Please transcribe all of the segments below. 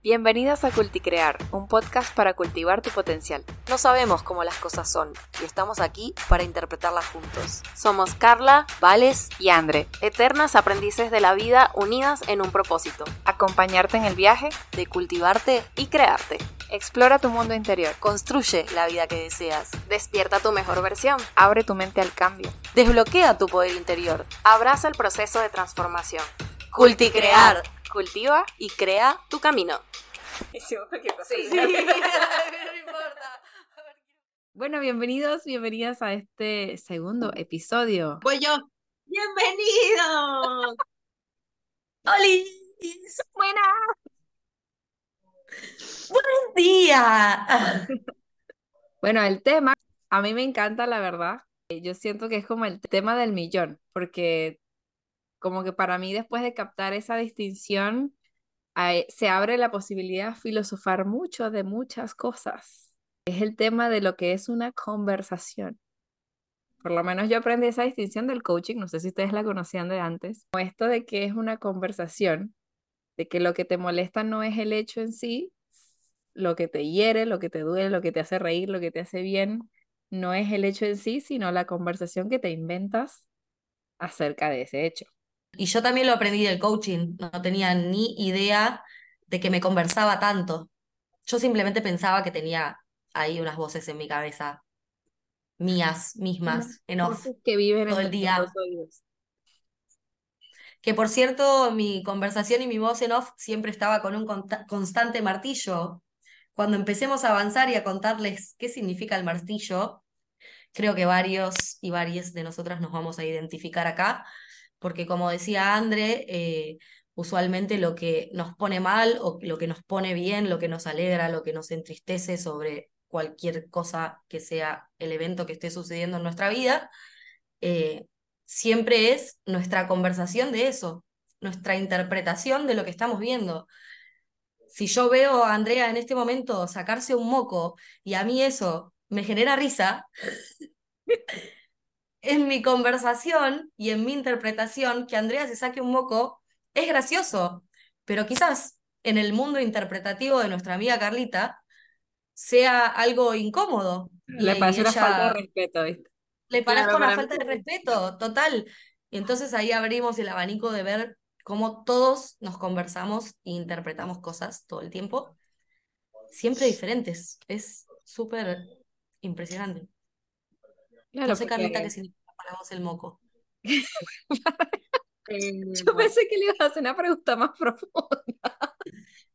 Bienvenidas a Culticrear, un podcast para cultivar tu potencial. No sabemos cómo las cosas son y estamos aquí para interpretarlas juntos. Somos Carla, Vales y Andre, eternas aprendices de la vida unidas en un propósito, acompañarte en el viaje de cultivarte y crearte. Explora tu mundo interior, construye la vida que deseas, despierta tu mejor versión, abre tu mente al cambio, desbloquea tu poder interior, abraza el proceso de transformación. Culticrear. Cultiva y crea tu camino. Bueno, bienvenidos, bienvenidas a este segundo episodio. Voy yo. ¡Bienvenidos! ¡Hola! ¡Buena! ¡Buen día! Bueno, el tema, a mí me encanta, la verdad. Yo siento que es como el tema del millón, porque como que para mí después de captar esa distinción, se abre la posibilidad de filosofar mucho de muchas cosas. Es el tema de lo que es una conversación. Por lo menos yo aprendí esa distinción del coaching, no sé si ustedes la conocían de antes, o esto de que es una conversación, de que lo que te molesta no es el hecho en sí, lo que te hiere, lo que te duele, lo que te hace reír, lo que te hace bien, no es el hecho en sí, sino la conversación que te inventas acerca de ese hecho. Y yo también lo aprendí del coaching, no tenía ni idea de que me conversaba tanto. Yo simplemente pensaba que tenía ahí unas voces en mi cabeza, mías, mismas, en off, que viven todo el día. Que por cierto, mi conversación y mi voz en off siempre estaba con un constante martillo. Cuando empecemos a avanzar y a contarles qué significa el martillo, creo que varios y varias de nosotras nos vamos a identificar acá, porque como decía André, eh, usualmente lo que nos pone mal o lo que nos pone bien, lo que nos alegra, lo que nos entristece sobre cualquier cosa que sea el evento que esté sucediendo en nuestra vida, eh, siempre es nuestra conversación de eso, nuestra interpretación de lo que estamos viendo. Si yo veo a Andrea en este momento sacarse un moco y a mí eso me genera risa, en mi conversación y en mi interpretación que Andrea se saque un moco es gracioso, pero quizás en el mundo interpretativo de nuestra amiga Carlita sea algo incómodo. Le parece una falta de respeto, ¿viste? Le parece una falta de respeto, total. Y entonces ahí abrimos el abanico de ver cómo todos nos conversamos e interpretamos cosas todo el tiempo, siempre diferentes. Es súper impresionante no sé, Carlita, qué significa para vos el moco. Eh, Yo pensé que le ibas a hacer una pregunta más profunda.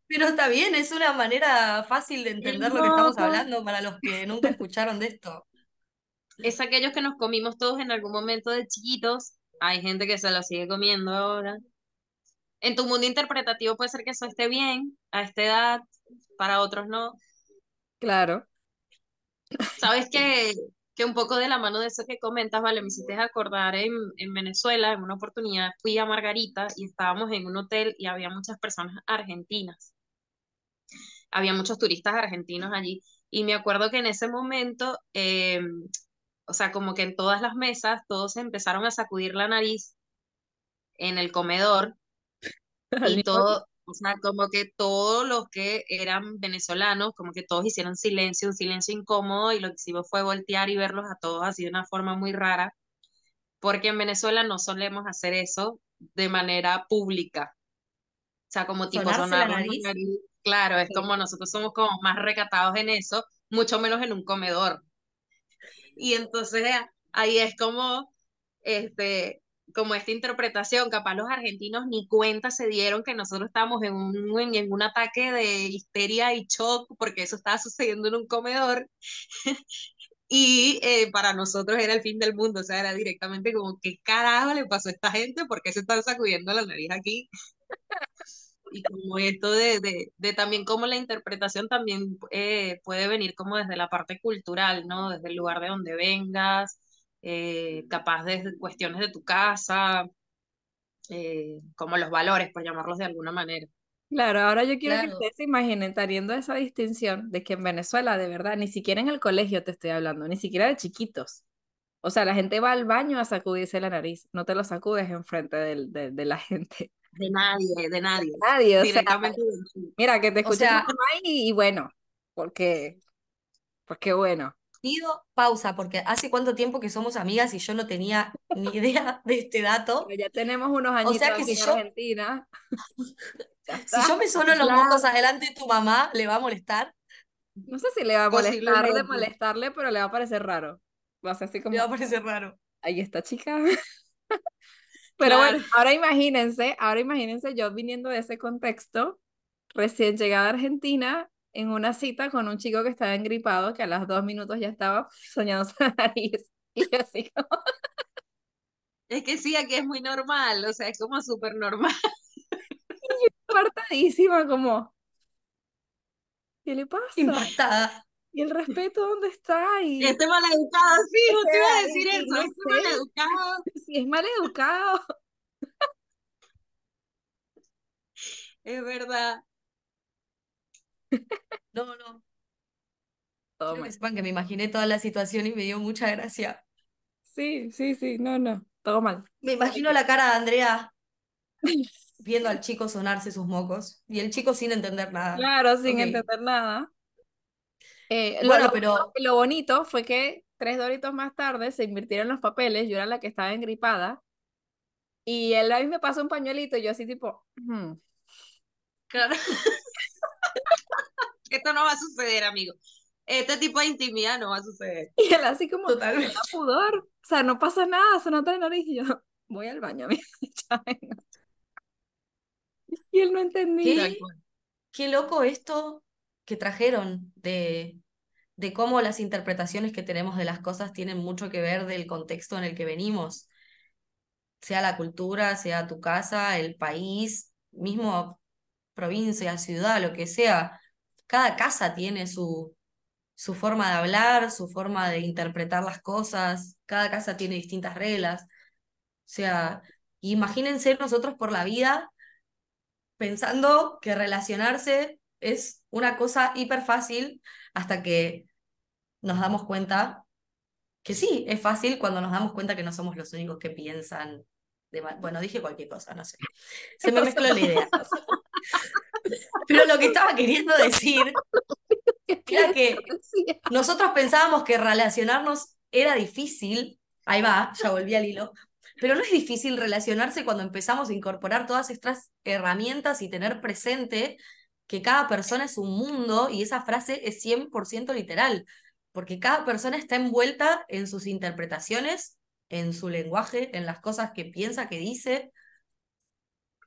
Pero está bien, es una manera fácil de entender lo que estamos hablando para los que nunca escucharon de esto. Es aquellos que nos comimos todos en algún momento de chiquitos. Hay gente que se lo sigue comiendo ahora. En tu mundo interpretativo puede ser que eso esté bien a esta edad, para otros no. Claro. Sabes que que un poco de la mano de eso que comentas, vale, me hiciste acordar en, en Venezuela, en una oportunidad fui a Margarita y estábamos en un hotel y había muchas personas argentinas. Había muchos turistas argentinos allí. Y me acuerdo que en ese momento, eh, o sea, como que en todas las mesas, todos empezaron a sacudir la nariz en el comedor y todo, o sea, como que todos los que eran venezolanos, como que todos hicieron silencio, un silencio incómodo, y lo que hicimos fue voltear y verlos a todos así de una forma muy rara, porque en Venezuela no solemos hacer eso de manera pública. O sea, como tipo sonar la nariz. Claro, es como nosotros somos como más recatados en eso, mucho menos en un comedor. Y entonces ahí es como, este, como esta interpretación, capaz los argentinos ni cuenta se dieron que nosotros estábamos en un, en, un ataque de histeria y shock porque eso estaba sucediendo en un comedor y eh, para nosotros era el fin del mundo, o sea, era directamente como, ¿qué carajo le pasó a esta gente? ¿Por qué se están sacudiendo la nariz aquí? y como esto de, de, de, también como la interpretación también eh, puede venir como desde la parte cultural, ¿no? Desde el lugar de donde vengas, eh, capaz de cuestiones de tu casa, eh, como los valores, por llamarlos de alguna manera. Claro, ahora yo quiero que ustedes se imaginen teniendo esa distinción de que en Venezuela, de verdad, ni siquiera en el colegio te estoy hablando, ni siquiera de chiquitos. O sea, la gente va al baño a sacudirse la nariz, no te lo sacudes enfrente de, de, de la gente. De nadie, de nadie. Nadie, o sea, mira, que te O escuche sea- y, y bueno, porque, porque bueno. Pausa, porque hace cuánto tiempo que somos amigas y yo no tenía ni idea de este dato. Pero ya tenemos unos añitos sea que si en yo- Argentina. Si yo me sueno los mocos adelante de tu mamá, ¿le va a molestar? No sé si le va a molestarle, Posiblemente. molestarle, pero le va a parecer raro. Va a ser así como, Le va a parecer raro. ahí está chica. Pero Claro. bueno, ahora imagínense, ahora imagínense yo viniendo de ese contexto, recién llegada a Argentina, en una cita con un chico que estaba engripado, que a los dos minutos ya estaba soñando su nariz. Y yo así como, Es que sí, aquí es muy normal, o sea, es como súper normal. apartadísima, como, ¿qué le pasa? Impactada. ¿Y el respeto dónde está? Y Este maleducado, sí, O usted iba a decir y- y eso, no este maleducado. si es mal educado. Es verdad. No, no. Todo Quiero mal. que sepan que me imaginé toda la situación y me dio mucha gracia. Sí, sí, sí, no, no, todo mal. Me imagino la cara de Andrea viendo al chico sonarse sus mocos y el chico sin entender nada. Claro, sin entender nada. Eh, lo- Bueno, lo, pero lo bonito fue que tres doritos más tarde se invirtieron los papeles, yo era la que estaba engripada, y él a mí me pasó un pañuelito, y yo así tipo, "Hmm". Claro. Esto no va a suceder, amigo. Este tipo de intimidad no va a suceder. y él así como, totalmente. "Da pudor, o sea, no pasa nada, se nota en la nariz, y yo, voy al baño, amigo, ya vengo". Y él no entendía. ¿Qué? Qué loco esto que trajeron de, de cómo las interpretaciones que tenemos de las cosas tienen mucho que ver del contexto en el que venimos. Sea la cultura, sea tu casa, el país, mismo provincia, ciudad, lo que sea. Cada casa tiene su, su forma de hablar, su forma de interpretar las cosas. Cada casa tiene distintas reglas. O sea, imagínense nosotros por la vida pensando que relacionarse es una cosa hiper fácil hasta que nos damos cuenta que sí, es fácil cuando nos damos cuenta que no somos los únicos que piensan. De ma- bueno, dije cualquier cosa, no sé. Se me mezcló la idea. Pero lo que estaba queriendo decir era que nosotros pensábamos que relacionarnos era difícil. Ahí va, ya volví al hilo. Pero no es difícil relacionarse cuando empezamos a incorporar todas estas herramientas y tener presente que cada persona es un mundo y esa frase es 100% literal, porque cada persona está envuelta en sus interpretaciones, en su lenguaje, en las cosas que piensa, que dice.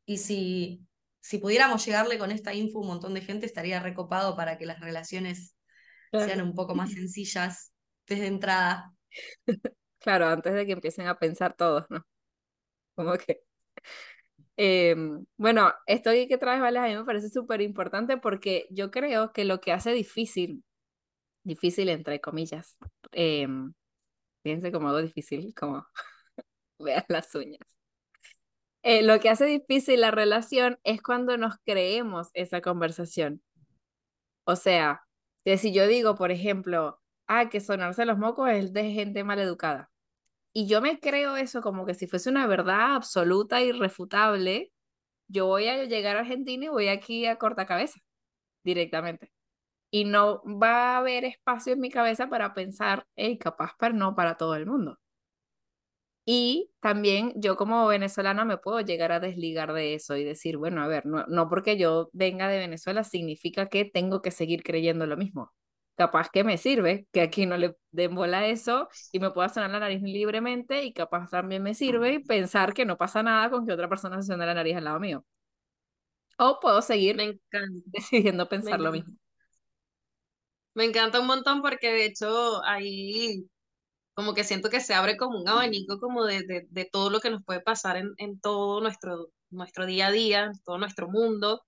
Y si, si pudiéramos llegarle con esta info a un montón de gente, estaría recopado para que las relaciones sean un poco más sencillas desde entrada. Claro, antes de que empiecen a pensar todos, ¿no? Como que... Em, bueno, esto que traes, Vale, a mí me parece súper importante porque yo creo que lo que hace difícil, difícil entre comillas, em, fíjense como algo difícil, como vean las uñas. Eh, lo que hace difícil la relación es cuando nos creemos esa conversación. O sea, que si yo digo, por ejemplo, ah, que sonarse los mocos es de gente maleducada. Y yo me creo eso como que si fuese una verdad absoluta, irrefutable, yo voy a llegar a Argentina y voy aquí a corta cabeza directamente. Y no va a haber espacio en mi cabeza para pensar, hey, capaz, pero no para todo el mundo. Y también yo como venezolana me puedo llegar a desligar de eso y decir, bueno, a ver, no, no porque yo venga de Venezuela significa que tengo que seguir creyendo lo mismo. Capaz que me sirve, que aquí no le den bola a eso y me pueda sonar la nariz libremente y capaz también me sirve pensar que no pasa nada con que otra persona se suene la nariz al lado mío. O puedo seguir Me encanta. decidiendo pensar lo encanta. mismo. Me encanta un montón porque de hecho ahí como que siento que se abre como un abanico como de, de, de todo lo que nos puede pasar en, en todo nuestro, nuestro día a día, todo nuestro mundo.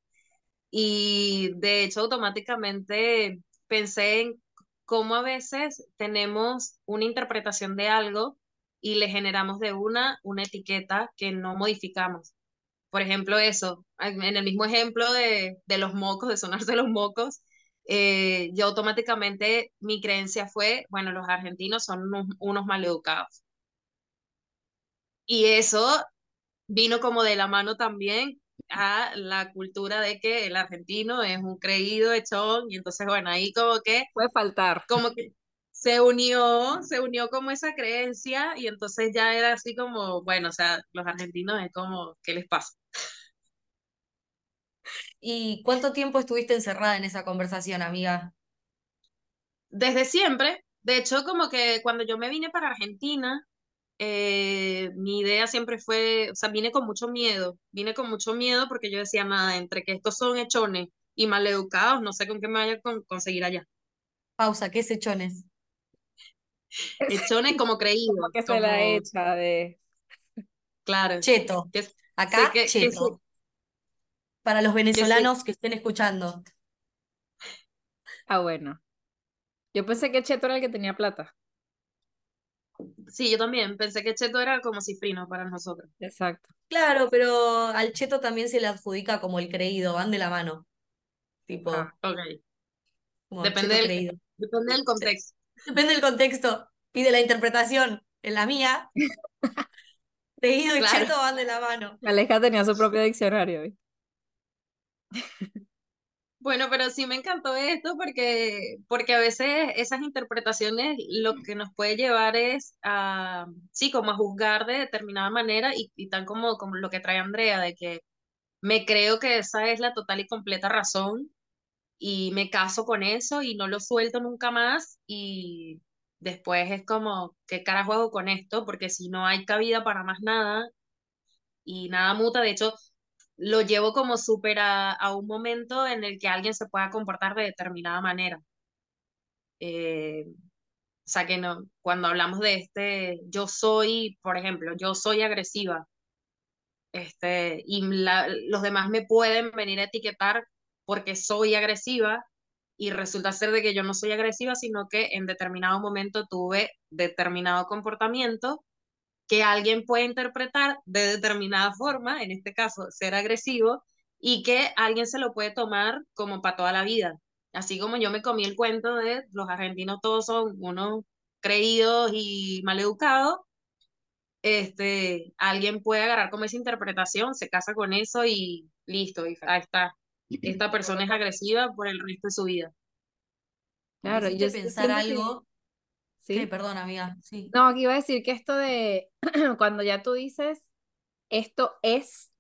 Y de hecho automáticamente pensé en cómo a veces tenemos una interpretación de algo y le generamos de una una etiqueta que no modificamos. Por ejemplo, eso, en el mismo ejemplo de, de los mocos, de sonarse los mocos, eh, yo automáticamente mi creencia fue, bueno, los argentinos son unos, unos maleducados. Y eso vino como de la mano también a la cultura de que el argentino es un creído echón y entonces bueno, ahí como que Puede faltar. como que se unió, se unió como esa creencia y entonces ya era así como, bueno, o sea, los argentinos es como, ¿qué les pasa? ¿Y cuánto tiempo estuviste encerrada en esa conversación, amiga? Desde siempre, de hecho, como que cuando yo me vine para Argentina, eh, mi idea siempre fue, o sea, vine con mucho miedo, vine con mucho miedo porque yo decía, nada, entre que estos son hechones y maleducados, no sé con qué me vaya a con- conseguir allá. Pausa, ¿qué es hechones? Hechones como creídos, Como que se la como, echa de... claro, Cheto. que, Acá, que- que cheto. Para los venezolanos que estén escuchando. Ah, bueno. Yo pensé que Cheto era el que tenía plata. sí, yo también pensé que cheto era como cifrino para nosotros. Exacto. Claro, pero al cheto también se le adjudica como el creído, van de la mano. Tipo, Ah. Ok, como depende del- creído. depende del contexto. Depende del contexto y de la interpretación. En la mía, creído y Claro. cheto van de la mano. Aleja tenía su propio diccionario. ¿viste? Bueno, pero sí me encantó esto porque, porque a veces esas interpretaciones lo que nos puede llevar es a, sí, como a juzgar de determinada manera y, y tan como, como lo que trae Andrea, de que me creo que esa es la total y completa razón y me caso con eso y no lo suelto nunca más y después es como, ¿qué carajo hago con esto? Porque si no hay cabida para más nada y nada muta, de hecho lo llevo como súper a, a un momento en el que alguien se pueda comportar de determinada manera. Eh, o sea que no, cuando hablamos de este, yo soy, por ejemplo, yo soy agresiva, este, y la- los demás me pueden venir a etiquetar porque soy agresiva y resulta ser de que yo no soy agresiva, sino que en determinado momento tuve determinado comportamiento que alguien puede interpretar de determinada forma, en este caso ser agresivo, y que alguien se lo puede tomar como para toda la vida. Así como yo me comí el cuento de los argentinos todos son unos creídos y maleducados, este, alguien puede agarrar como esa interpretación, se casa con eso y listo, y ahí está. Esta persona es agresiva por el resto de su vida. Claro, yo pensar algo. ¿Sí? ¿Qué? Perdón, amiga. Sí. No, aquí iba a decir que esto de cuando ya tú dices esto es,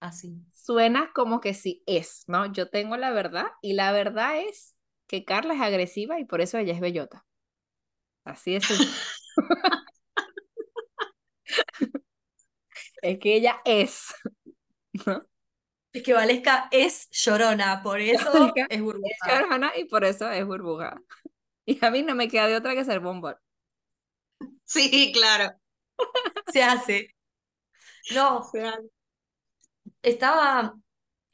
Así. suena como que sí es, ¿no? Yo tengo la verdad y la verdad es que Carla es agresiva y por eso ella es bellota. Así es. Es que ella es. ¿no? Es que Valesca es llorona, por eso es Es burbuja. llorona y por eso es burbuja. Y a mí no me queda de otra que ser bombón. Sí, claro. Se hace. No, estaba,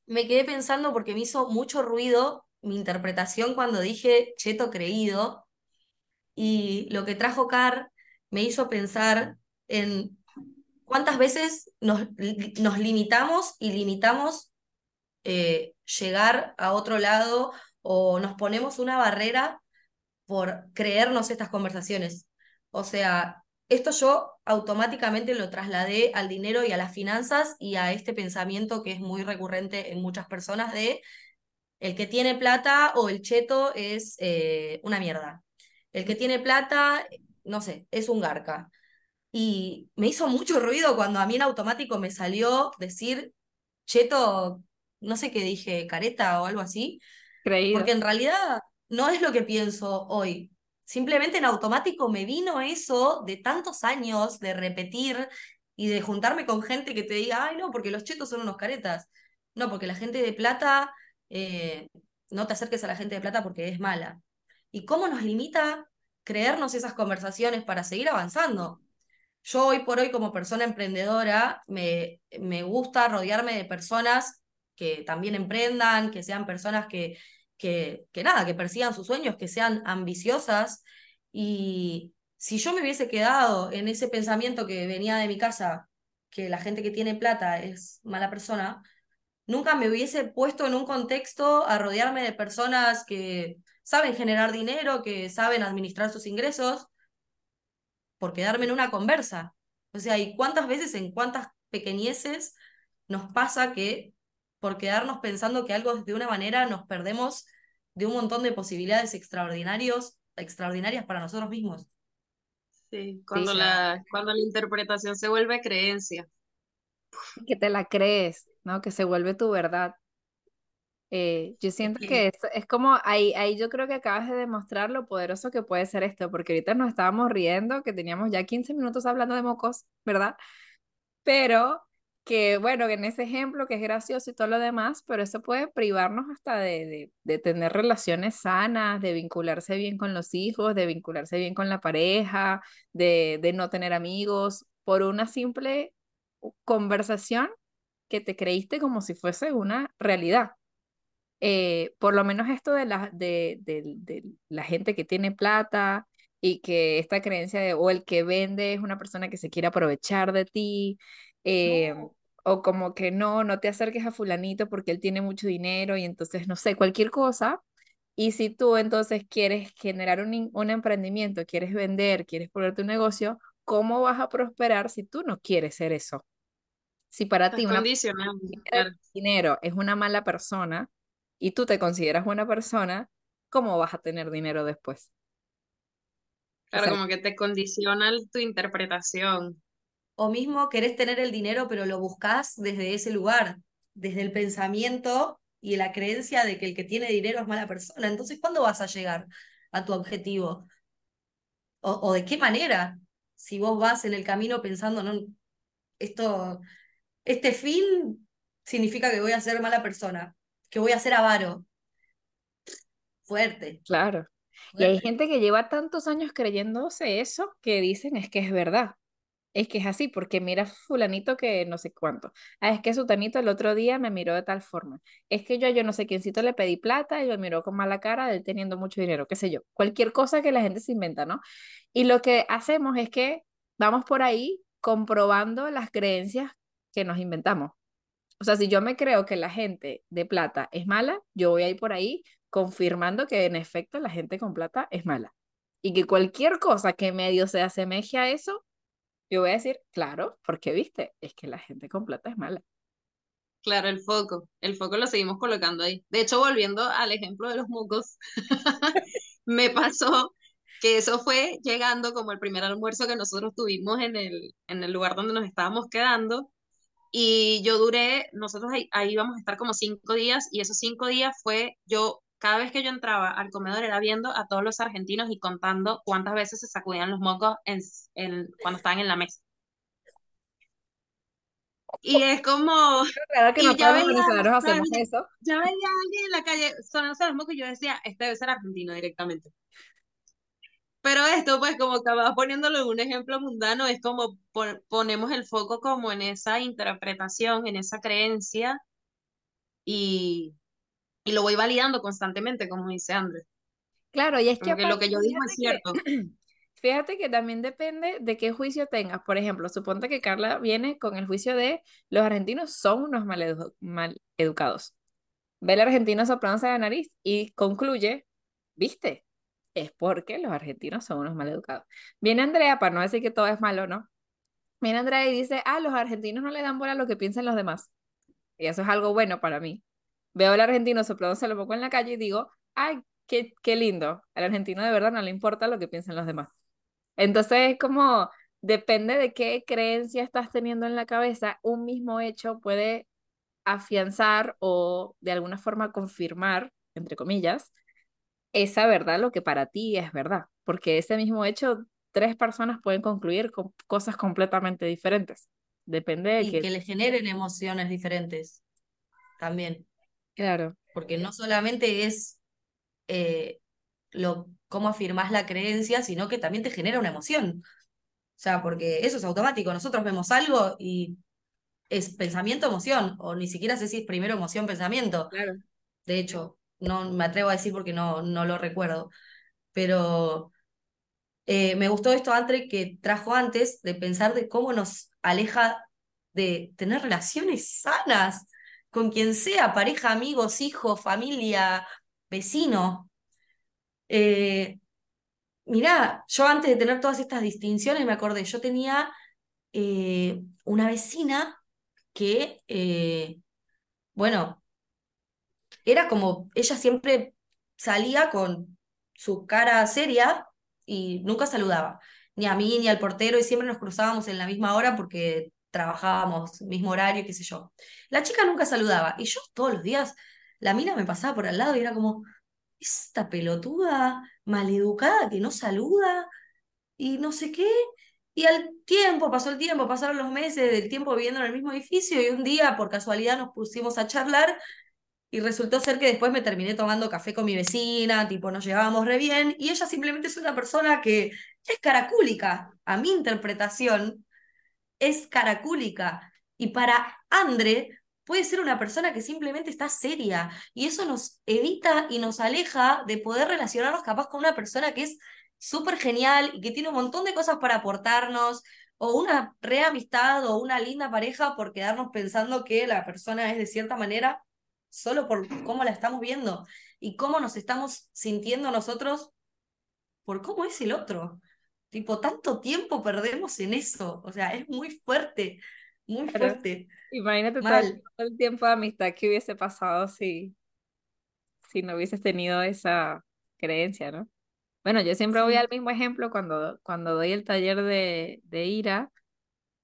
me quedé pensando porque me hizo mucho ruido mi interpretación cuando dije cheto creído y lo que trajo Car me hizo pensar en cuántas veces nos, nos limitamos y limitamos eh, llegar a otro lado o nos ponemos una barrera por creernos estas conversaciones. O sea, esto yo automáticamente lo trasladé al dinero y a las finanzas y a este pensamiento que es muy recurrente en muchas personas de el que tiene plata o el cheto es eh, una mierda. El que tiene plata, no sé, es un garca. Y me hizo mucho ruido cuando a mí en automático me salió decir cheto, no sé qué dije, careta o algo así, Creído. porque en realidad no es lo que pienso hoy. Simplemente en automático me vino eso de tantos años de repetir y de juntarme con gente que te diga, ay, no, porque los chetos son unos caretas. No, porque la gente de plata, eh, no te acerques a la gente de plata porque es mala. ¿Y cómo nos limita creernos esas conversaciones para seguir avanzando? Yo hoy por hoy como persona emprendedora me, me gusta rodearme de personas que también emprendan, que sean personas que, que, que nada, que persigan sus sueños, que sean ambiciosas. Y si yo me hubiese quedado en ese pensamiento que venía de mi casa, que la gente que tiene plata es mala persona, nunca me hubiese puesto en un contexto a rodearme de personas que saben generar dinero, que saben administrar sus ingresos, por quedarme en una conversa. O sea, ¿y cuántas veces en cuántas pequeñeces nos pasa que por quedarnos pensando que algo es de una manera nos perdemos de un montón de posibilidades extraordinarios, extraordinarias para nosotros mismos. Sí, cuando, la, cuando la interpretación se vuelve creencia. Que te la crees, ¿no? Que se vuelve tu verdad. Eh, yo siento que es, es, como ahí, ahí yo creo que acabas de demostrar lo poderoso que puede ser esto, porque ahorita nos estábamos riendo, que teníamos ya 15 minutos hablando de mocos, ¿verdad? Pero que bueno, en ese ejemplo que es gracioso y todo lo demás, pero eso puede privarnos hasta de, de, de, tener relaciones sanas, de vincularse bien con los hijos, de vincularse bien con la pareja, de, de no tener amigos, por una simple conversación que te creíste como si fuese una realidad. Eh, por lo menos esto de la, de, de, de, la gente que tiene plata y que esta creencia de o el que vende es una persona que se quiere aprovechar de ti, eh, no. O como que no, no te acerques a fulanito porque él tiene mucho dinero y entonces, no sé, cualquier cosa. Y si tú entonces quieres generar un, un emprendimiento, quieres vender, quieres poner tu negocio, ¿cómo vas a prosperar si tú no quieres ser eso? Si para Estás ti una claro. dinero es una mala persona, y tú te consideras buena persona, ¿cómo vas a tener dinero después? Claro, o sea, como que te condiciona tu interpretación. O mismo querés tener el dinero, pero lo buscas desde ese lugar, desde el pensamiento y la creencia de que el que tiene dinero es mala persona. Entonces, ¿cuándo vas a llegar a tu objetivo? ¿O, o de qué manera? Si vos vas en el camino pensando, no, esto, este fin significa que voy a ser mala persona que voy a ser avaro. Fuerte. Claro. Fuerte. Y hay gente que lleva tantos años creyéndose eso que dicen es que es verdad. Es que es así, porque mira fulanito que no sé cuánto. Ah, es que sutanito el otro día me miró de tal forma. Es que yo yo no sé quiéncito le pedí plata y me miró con mala cara de él teniendo mucho dinero, qué sé yo. Cualquier cosa que la gente se inventa, ¿no? Y lo que hacemos es que vamos por ahí comprobando las creencias que nos inventamos. O sea, si yo me creo que la gente de plata es mala, yo voy a ir por ahí confirmando que en efecto la gente con plata es mala. Y que cualquier cosa que medio se asemeje a eso, yo voy a decir, claro, porque viste, es que la gente con plata es mala. Claro, el foco, el foco lo seguimos colocando ahí. De hecho, volviendo al ejemplo de los mocos, me pasó que eso fue llegando como el primer almuerzo que nosotros tuvimos en el, en el lugar donde nos estábamos quedando y yo duré, nosotros ahí, ahí íbamos a estar como cinco días y esos cinco días fue yo, cada vez que yo entraba al comedor era viendo a todos los argentinos y contando cuántas veces se sacudían los mocos en, en, cuando estaban en la mesa. Y es como... Claro que no ya veía, venezolanos hacemos eso. ya veía a alguien en la calle sonándose los mocos y yo decía, este debe ser argentino directamente. Pero esto, pues, como acabas poniéndolo en un ejemplo mundano, es como pon ponemos el foco como en esa interpretación, en esa creencia, y, y lo voy validando constantemente, como dice Andrés. Claro, y es que, que lo que yo digo es que, cierto. fíjate que también depende de qué juicio tengas. Por ejemplo, suponte que Carla viene con el juicio de los argentinos son unos mal, edu mal educados. Ve al argentino soplándose la nariz y concluye, viste, es porque los argentinos son unos maleducados. Viene Andrea, para no decir que todo es malo, ¿no? Viene Andrea y dice, ah, los argentinos no le dan bola a lo que piensan los demás. Y eso es algo bueno para mí. Veo al argentino soplándose lo poco en la calle y digo, ay, qué, qué lindo. Al argentino de verdad no le importa lo que piensan los demás. Entonces es como, depende de qué creencia estás teniendo en la cabeza, un mismo hecho puede afianzar o de alguna forma confirmar, entre comillas, esa verdad lo que para ti es verdad, porque ese mismo hecho tres personas pueden concluir con cosas completamente diferentes. Depende de y que... que le generen emociones diferentes también. Claro. Porque no solamente es eh, lo, cómo afirmás la creencia, sino que también te genera una emoción. O sea, porque eso es automático. Nosotros vemos algo y es pensamiento-emoción, o ni siquiera sé si es primero emoción-pensamiento. Claro. De hecho, no me atrevo a decir porque no, no lo recuerdo. Pero eh, me gustó esto, Andre, que trajo antes de pensar de cómo nos aleja de tener relaciones sanas con quien sea, pareja, amigos, hijos, familia, vecino. Eh, mirá, yo antes de tener todas estas distinciones me acordé, yo tenía eh, una vecina que, eh, bueno, era como, ella siempre salía con su cara seria y nunca saludaba, ni a mí ni al portero, y siempre nos cruzábamos en la misma hora porque trabajábamos, mismo horario, qué sé yo. La chica nunca saludaba, y yo todos los días, la mina me pasaba por al lado y era como, esta pelotuda maleducada que no saluda y no sé qué. Y al tiempo, pasó el tiempo, pasaron los meses del tiempo viviendo en el mismo edificio y un día por casualidad nos pusimos a charlar y resultó ser que después me terminé tomando café con mi vecina, tipo nos llevábamos re bien y ella simplemente es una persona que es caracúlica. A mi interpretación es caracúlica. Y para Andre puede ser una persona que simplemente está seria y eso nos evita y nos aleja de poder relacionarnos capaz con una persona que es súper genial y que tiene un montón de cosas para aportarnos o una reamistad o una linda pareja por quedarnos pensando que la persona es de cierta manera solo por cómo la estamos viendo y cómo nos estamos sintiendo nosotros por cómo es el otro. Tipo, tanto tiempo perdemos en eso. O sea, es muy fuerte, muy fuerte. Imagínate todo el tiempo de amistad que hubiese pasado si, si no hubieses tenido esa creencia, ¿no? Bueno, yo siempre voy al mismo ejemplo cuando, cuando doy el taller de, de ira.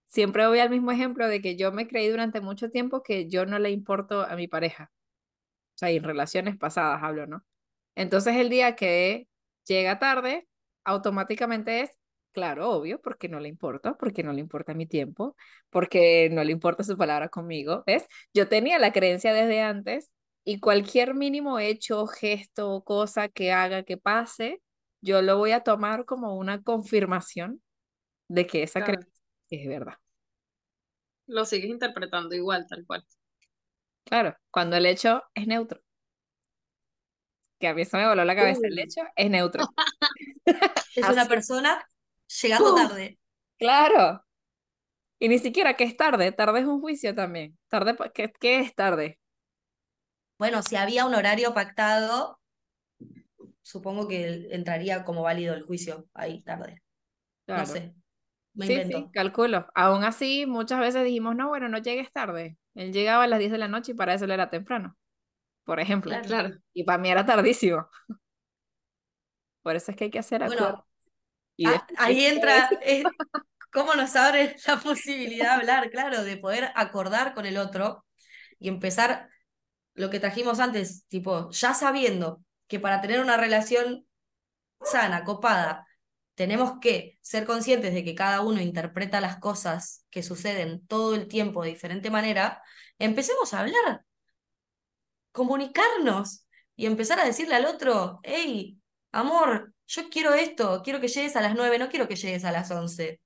Siempre voy al mismo ejemplo de que yo me creí durante mucho tiempo que yo no le importo a mi pareja. O sea, en relaciones pasadas hablo, ¿no? Entonces el día que llega tarde, automáticamente es Claro, obvio, porque no le importa, porque no le importa mi tiempo, porque no le importa su palabra conmigo, ¿ves? Yo tenía la creencia desde antes y cualquier mínimo hecho, gesto, cosa que haga que pase, yo lo voy a tomar como una confirmación de que esa creencia es verdad. Lo sigues interpretando igual, tal cual. Claro, cuando el hecho es neutro. Que a mí eso me voló la cabeza, el hecho es neutro. es una persona llegando tarde. Claro. Y ni siquiera que es tarde, tarde es un juicio también. Tarde, ¿qué, qué es tarde? Bueno, si había un horario pactado, supongo que entraría como válido el juicio ahí tarde. No sé. Me sí, sí, calculo. Aún así, muchas veces dijimos, no, bueno, no llegues tarde. Él llegaba a las 10 de la noche y para eso él era temprano. Por ejemplo. Claro. Y para mí era tardísimo. Por eso es que hay que hacer bueno, Ah, ahí entra, cómo nos abre la posibilidad de hablar, claro, de poder acordar con el otro y empezar lo que trajimos antes, tipo, ya sabiendo que para tener una relación sana, copada, tenemos que ser conscientes de que cada uno interpreta las cosas que suceden todo el tiempo de diferente manera, empecemos a hablar, comunicarnos y empezar a decirle al otro, hey, amor, yo quiero esto, quiero que llegues a las 9, no quiero que llegues a las 11.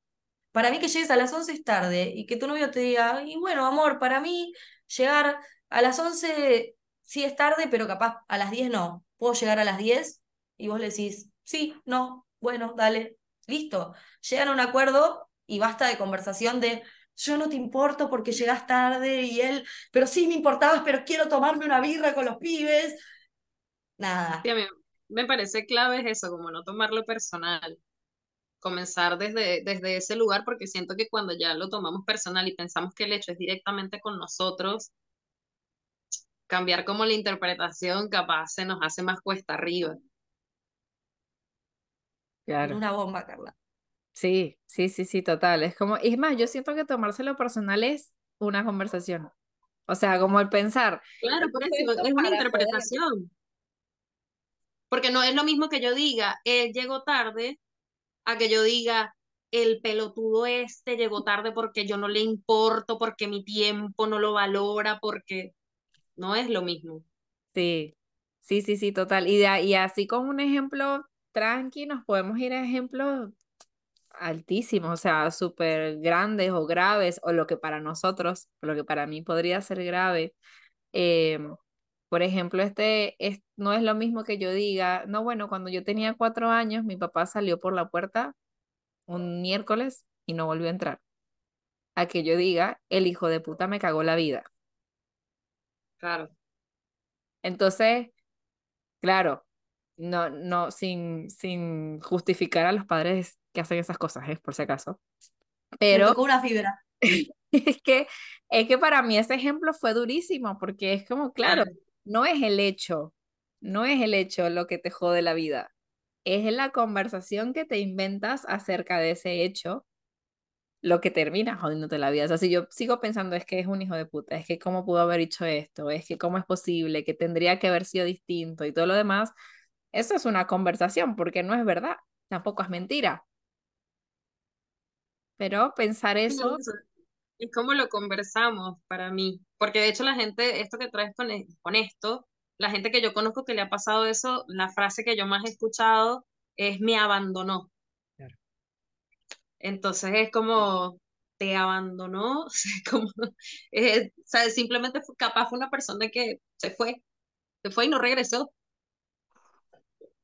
Para mí que llegues a las 11 es tarde y que tu novio te diga, y bueno, amor, para mí llegar a las 11 sí es tarde, pero capaz a las 10 no. ¿Puedo llegar a las 10? Y vos le decís, sí, no, bueno, dale, listo. Llegan a un acuerdo y basta de conversación de, yo no te importo porque llegas tarde y él, pero sí me importabas, pero quiero tomarme una birra con los pibes. Nada me parece clave es eso, como no tomarlo personal. Comenzar desde, desde ese lugar, porque siento que cuando ya lo tomamos personal y pensamos que el hecho es directamente con nosotros, cambiar como la interpretación capaz se nos hace más cuesta arriba. Claro. Una bomba, Carla. Sí, sí, sí, sí, total. Es como, y es más, yo siento que tomárselo personal es una conversación. O sea, como el pensar. Claro, porque es una interpretación. Porque no es lo mismo que yo diga, él llegó tarde, a que yo diga, el pelotudo este llegó tarde porque yo no le importo, porque mi tiempo no lo valora, porque no es lo mismo. Sí, sí, sí, sí, total. Y, y así como un ejemplo tranqui, nos podemos ir a ejemplos altísimos, o sea, súper grandes o graves, o lo que para nosotros, lo que para mí podría ser grave. Eh, por ejemplo, este es, no es lo mismo que yo diga, no, bueno, cuando yo tenía cuatro años, mi papá salió por la puerta un miércoles y no volvió a entrar. A que yo diga, el hijo de puta me cagó la vida. Claro. Entonces, claro, no, no, sin, sin justificar a los padres que hacen esas cosas, ¿eh? por si acaso. Pero. Me tocó una fibra. Es que, es que para mí ese ejemplo fue durísimo, porque es como, claro, no es el hecho, no es el hecho lo que te jode la vida, es la conversación que te inventas acerca de ese hecho lo que termina jodiéndote la vida. O sea, si yo sigo pensando es que es un hijo de puta, es que cómo pudo haber hecho esto, es que cómo es posible, que tendría que haber sido distinto y todo lo demás, eso es una conversación porque no es verdad, tampoco es mentira. Pero pensar eso... Es como lo conversamos para mí, porque de hecho la gente, esto que traes con, con esto, la gente que yo conozco que le ha pasado eso, la frase que yo más he escuchado es me abandonó. Entonces es como, te abandonó, como, eh, o sea, simplemente fue, capaz fue una persona que se fue, se fue y no regresó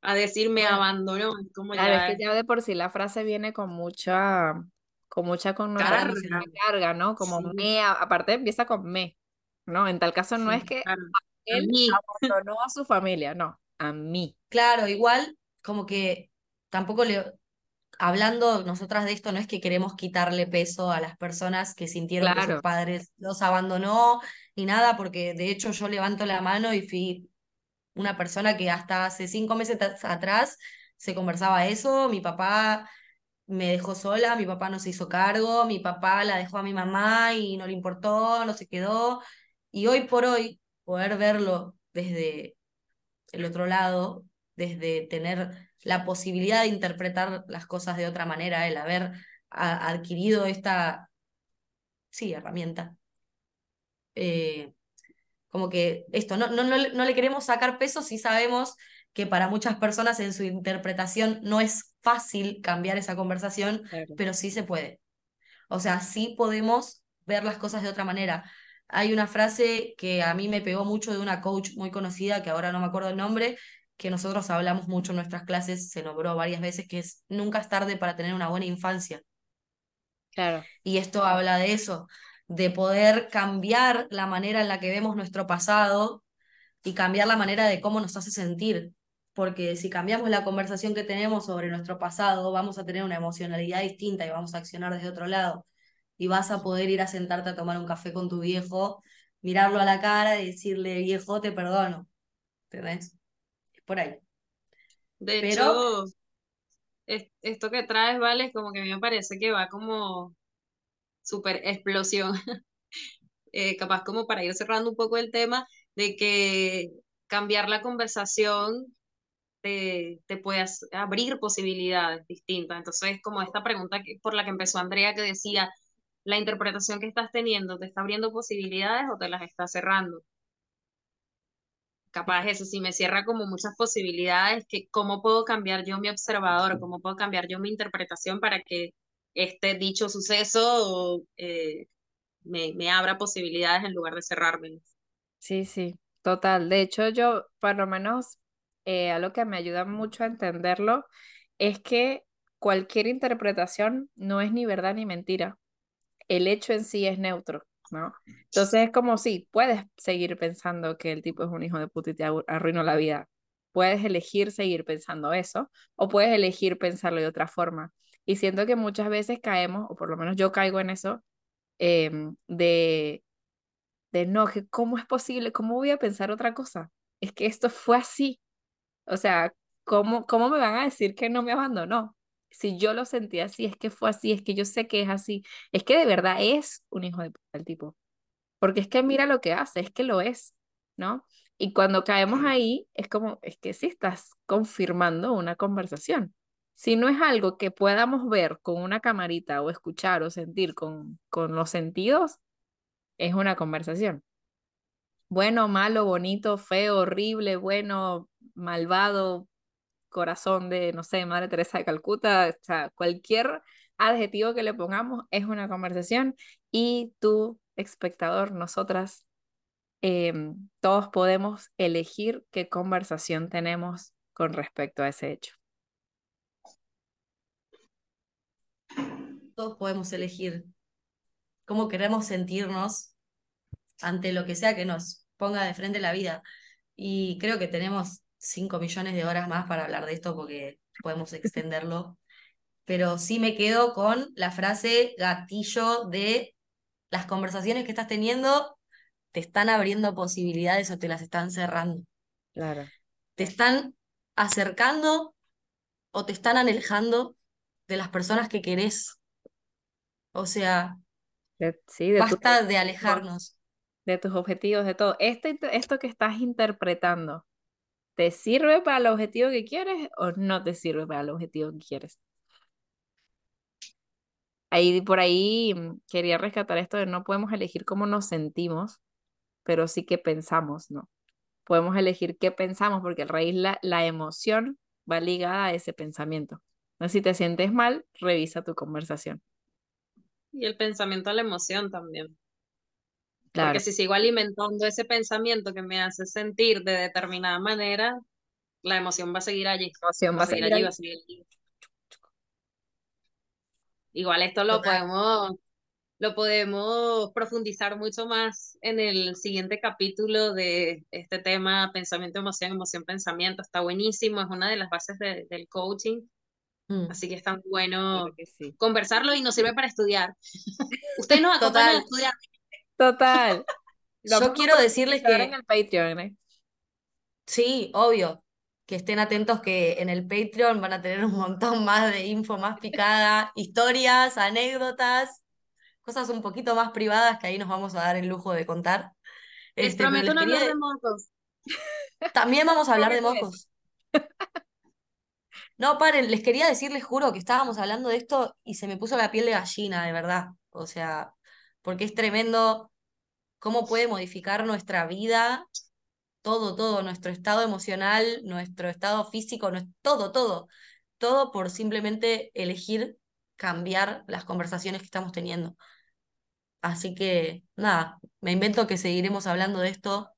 a decir me abandonó. Como claro, es que ya de por sí la frase viene con mucha, con mucha connotación, carga, carga ¿no? Como me, aparte empieza con me, ¿no? En tal caso no es que él abandonó a su familia, no, a mí. Claro, igual como que tampoco le, hablando nosotras de esto, no es que queremos quitarle peso a las personas que sintieron que sus padres los abandonó ni nada, porque de hecho yo levanto la mano y fui una persona que hasta hace cinco meses atrás se conversaba eso, mi papá me dejó sola, mi papá no se hizo cargo, mi papá la dejó a mi mamá y no le importó, no se quedó, y hoy por hoy poder verlo desde el otro lado, desde tener la posibilidad de interpretar las cosas de otra manera, el haber adquirido esta, sí, herramienta. Eh, como que esto, no, no, no, le queremos sacar peso si sabemos que para muchas personas en su interpretación no es fácil cambiar esa conversación, pero sí se puede. O sea, sí podemos ver las cosas de otra manera. Hay una frase que a mí me pegó mucho de una coach muy conocida, que ahora no me acuerdo el nombre, que nosotros hablamos mucho en nuestras clases, se nombró varias veces, que es nunca es tarde para tener una buena infancia. Claro. Y esto habla de eso, de poder cambiar la manera en la que vemos nuestro pasado y cambiar la manera de cómo nos hace sentir. Porque si cambiamos la conversación que tenemos sobre nuestro pasado, vamos a tener una emocionalidad distinta y vamos a accionar desde otro lado. Y vas a poder ir a sentarte a tomar un café con tu viejo, mirarlo a la cara y decirle, viejo, te perdono. ¿Entendés? por ahí. De hecho, esto que traes, Vale, como que a mí me parece que va como super explosión. Eh, capaz como para ir cerrando un poco el tema de que cambiar la conversación te, te puede abrir posibilidades distintas. Entonces, como esta pregunta que, por la que empezó Andrea, que decía, la interpretación que estás teniendo, ¿te está abriendo posibilidades o te las está cerrando? capaz eso sí me cierra como muchas posibilidades, que cómo puedo cambiar yo mi observador, cómo puedo cambiar yo mi interpretación para que este dicho suceso eh, me, me, abra posibilidades en lugar de cerrarme. Sí, sí, total. De hecho, yo, por lo menos, eh, algo que me ayuda mucho a entenderlo es que cualquier interpretación no es ni verdad ni mentira. El hecho en sí es neutro. ¿no? Entonces es como si puedes seguir pensando que el tipo es un hijo de puta y te arruinó la vida. Puedes elegir seguir pensando eso o puedes elegir pensarlo de otra forma. Y siento que muchas veces caemos, o por lo menos yo caigo en eso, em, de, de no, que cómo es posible, cómo voy a pensar otra cosa. Es que esto fue así. O sea, ¿cómo, cómo me van a decir que no me abandonó? Si yo lo sentí así, es que fue así, es que yo sé que es así, es que de verdad es un hijo de puta tipo. Porque es que mira lo que hace, es que lo es, ¿no? Y cuando caemos ahí, es como, es que sí estás confirmando una conversación. Si no es algo que podamos ver con una camarita o escuchar o sentir con, con los sentidos, es una conversación. Bueno, malo, bonito, feo, horrible, bueno, malvado, corazón de, no sé, Madre Teresa de Calcuta, o sea, cualquier adjetivo que le pongamos es una conversación y tú, espectador, nosotras, em, todos podemos elegir qué conversación tenemos con respecto a ese hecho. Todos podemos elegir cómo queremos sentirnos ante lo que sea que nos ponga de frente la vida. Y creo que tenemos 5 millones de horas más para hablar de esto porque podemos extenderlo. Pero sí me quedo con la frase gatillo de las conversaciones que estás teniendo te están abriendo posibilidades o te las están cerrando. Claro. Te están acercando o te están alejando de las personas que querés. O sea, De- sí, de tu- basta de alejarnos. de tus objetivos, de todo. Este, esto que estás interpretando, ¿te sirve para el objetivo que quieres o no te sirve para el objetivo que quieres? Ahí, por ahí mm, quería rescatar esto de no podemos elegir cómo nos sentimos, pero sí que pensamos, ¿no? Podemos elegir qué pensamos, porque el raíz, la, la emoción va ligada a ese pensamiento. Si te sientes mal, revisa tu conversación. Y el pensamiento a la emoción también. Claro, Porque si sigo alimentando ese pensamiento que me hace sentir de determinada manera, la emoción va a seguir allí. la emoción Va a seguir allí, va a seguir allí. Igual esto lo Total. podemos, lo podemos profundizar mucho más en el siguiente capítulo de este tema, pensamiento, emoción, emoción, pensamiento. Está buenísimo, es una de las bases de- del coaching, Mm. así que es tan bueno Claro sí. conversarlo y nos sirve para estudiar. Ustedes nos acompañan a estudiar. Total. Lo Yo quiero decirles que en el Patreon, ¿eh? Sí, obvio. Que estén atentos que en el Patreon van a tener un montón más de info más picada, historias, anécdotas, cosas un poquito más privadas que ahí nos vamos a dar el lujo de contar. Les Este, prometo les no hablar de mocos. También vamos a hablar de mocos. No, paren, les quería decir, les juro que estábamos hablando de esto y se me puso la piel de gallina, de verdad. O sea, porque es tremendo cómo puede modificar nuestra vida, todo, todo, nuestro estado emocional, nuestro estado físico, todo, todo. Todo por simplemente elegir cambiar las conversaciones que estamos teniendo. Así que, nada, me invento que seguiremos hablando de esto.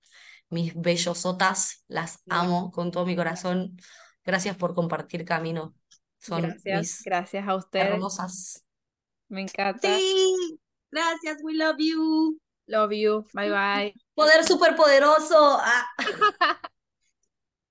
Mis bellosotas, las amo con todo mi corazón. Gracias por compartir camino. Son Gracias, mis gracias a ustedes. hermosas. Me encanta. Sí, gracias, we love you. Love you. Bye bye. Poder superpoderoso. Ah.